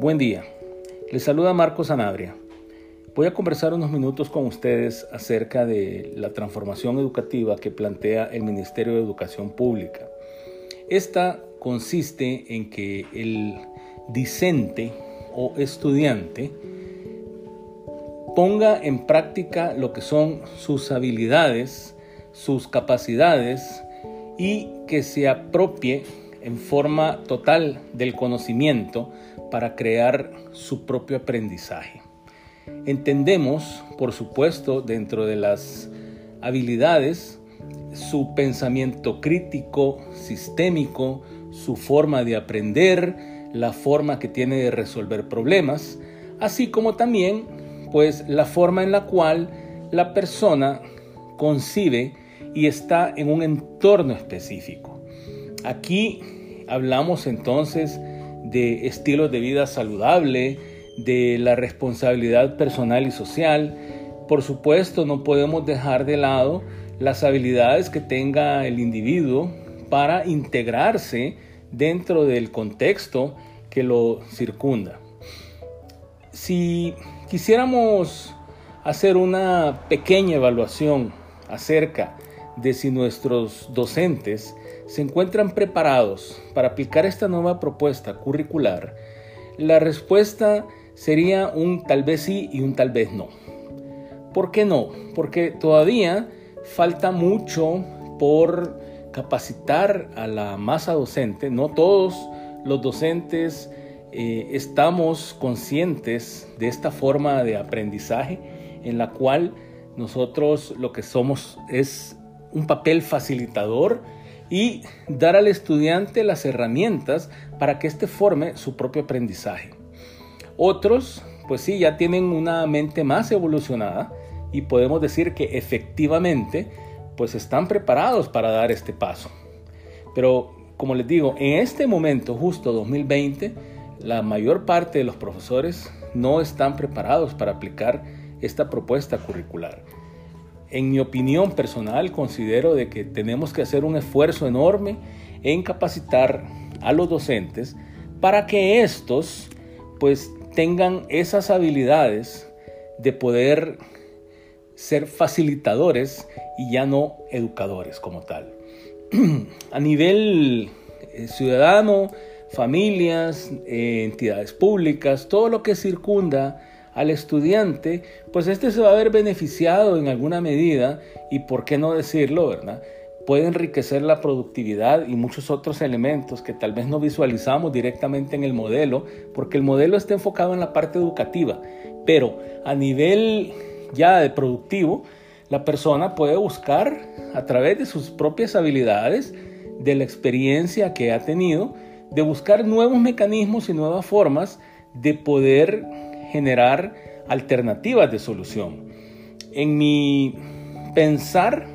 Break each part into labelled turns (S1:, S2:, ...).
S1: Buen día, les saluda Marcos Sanabria. Voy a conversar unos minutos con ustedes acerca de la transformación educativa que plantea el Ministerio de Educación Pública. Esta consiste en que el discente o estudiante ponga en práctica lo que son sus habilidades, sus capacidades y que se apropie en forma total del conocimiento para crear su propio aprendizaje. Entendemos, por supuesto, dentro de las habilidades, su pensamiento crítico, sistémico, su forma de aprender, la forma que tiene de resolver problemas, así como también pues la forma en la cual la persona concibe y está en un entorno específico. Aquí hablamos entonces de estilos de vida saludable, de la responsabilidad personal y social. Por supuesto, no podemos dejar de lado las habilidades que tenga el individuo para integrarse dentro del contexto que lo circunda. Si quisiéramos hacer una pequeña evaluación acerca de si nuestros docentes se encuentran preparados para aplicar esta nueva propuesta curricular, la respuesta sería un tal vez sí y un tal vez no. ¿Por qué no? Porque todavía falta mucho por capacitar a la masa docente. No todos los docentes eh, estamos conscientes de esta forma de aprendizaje en la cual nosotros lo que somos es un papel facilitador y dar al estudiante las herramientas para que éste forme su propio aprendizaje. Otros, pues sí, ya tienen una mente más evolucionada y podemos decir que efectivamente, pues están preparados para dar este paso. Pero, como les digo, en este momento, justo 2020, la mayor parte de los profesores no están preparados para aplicar esta propuesta curricular. En mi opinión personal, considero de que tenemos que hacer un esfuerzo enorme en capacitar a los docentes para que estos pues tengan esas habilidades de poder ser facilitadores y ya no educadores como tal. A nivel eh, ciudadano, familias, eh, entidades públicas, todo lo que circunda al estudiante, pues este se va a ver beneficiado en alguna medida y por qué no decirlo, ¿verdad? Puede enriquecer la productividad y muchos otros elementos que tal vez no visualizamos directamente en el modelo, porque el modelo está enfocado en la parte educativa, pero a nivel ya de productivo, la persona puede buscar a través de sus propias habilidades, de la experiencia que ha tenido, de buscar nuevos mecanismos y nuevas formas de poder generar alternativas de solución. En mi pensar,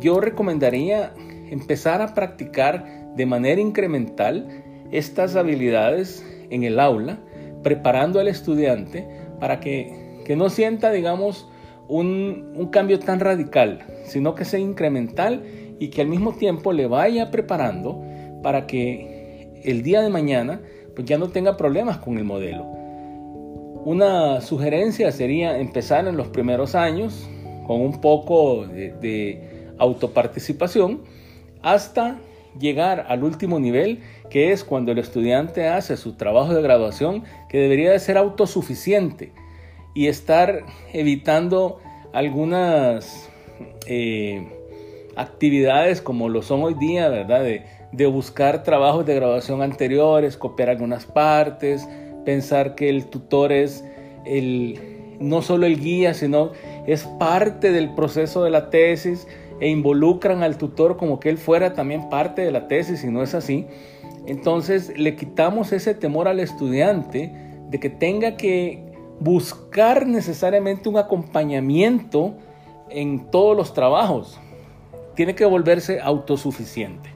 S1: yo recomendaría empezar a practicar de manera incremental estas habilidades en el aula, preparando al estudiante para que, que no sienta, digamos, un, un, cambio tan radical, sino que sea incremental y que al mismo tiempo le vaya preparando para que el día de mañana pues ya no tenga problemas con el modelo. Una sugerencia sería empezar en los primeros años con un poco de, autoparticipación hasta llegar al último nivel, que es cuando el estudiante hace su trabajo de graduación, que debería de ser autosuficiente y estar evitando algunas eh, actividades como lo son hoy día, ¿verdad? De, de buscar trabajos de graduación anteriores, copiar algunas partes, pensar que el tutor es el, no solo el guía, sino es parte del proceso de la tesis e involucran al tutor como que él fuera también parte de la tesis y no es así. Entonces le quitamos ese temor al estudiante de que tenga que buscar necesariamente un acompañamiento en todos los trabajos. Tiene que volverse autosuficiente.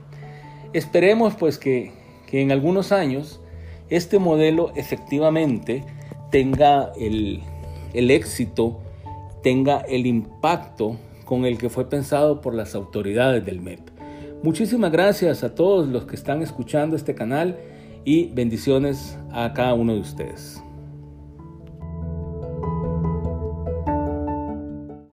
S1: Esperemos pues que, que en algunos años este modelo efectivamente tenga el, el éxito, tenga el impacto con el que fue pensado por las autoridades del MEP. Muchísimas gracias a todos los que están escuchando este canal y bendiciones a cada uno de ustedes.